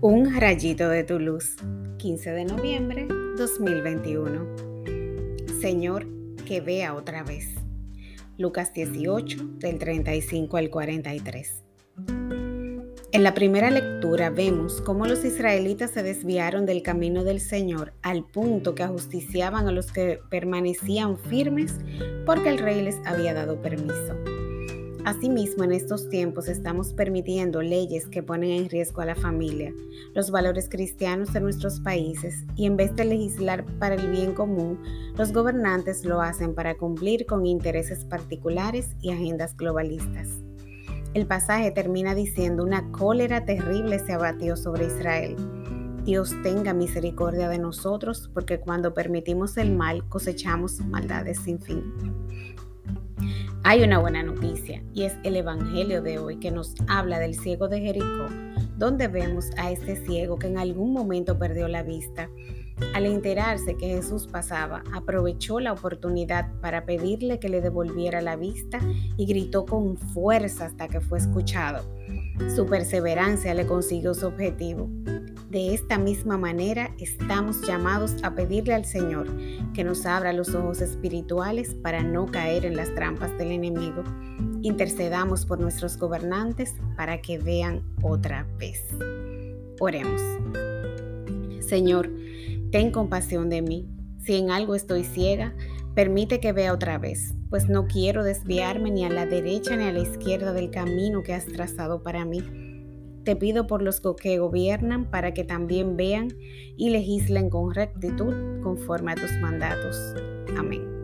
Un rayito de tu luz, 15 de noviembre 2021. Señor, que vea otra vez. Lucas 18, del 35 al 43. En la primera lectura vemos cómo los israelitas se desviaron del camino del Señor al punto que ajusticiaban a los que permanecían firmes porque el rey les había dado permiso. Asimismo, en estos tiempos estamos permitiendo leyes que ponen en riesgo a la familia, los valores cristianos de nuestros países y en vez de legislar para el bien común, los gobernantes lo hacen para cumplir con intereses particulares y agendas globalistas. El pasaje termina diciendo una cólera terrible se abatió sobre Israel. Dios tenga misericordia de nosotros porque cuando permitimos el mal cosechamos maldades sin fin. Hay una buena noticia y es el Evangelio de hoy que nos habla del ciego de Jericó, donde vemos a este ciego que en algún momento perdió la vista. Al enterarse que Jesús pasaba, aprovechó la oportunidad para pedirle que le devolviera la vista y gritó con fuerza hasta que fue escuchado. Su perseverancia le consiguió su objetivo. De esta misma manera estamos llamados a pedirle al Señor que nos abra los ojos espirituales para no caer en las trampas del enemigo. Intercedamos por nuestros gobernantes para que vean otra vez. Oremos. Señor, ten compasión de mí. Si en algo estoy ciega, permite que vea otra vez, pues no quiero desviarme ni a la derecha ni a la izquierda del camino que has trazado para mí. Te pido por los que gobiernan para que también vean y legislen con rectitud conforme a tus mandatos. Amén.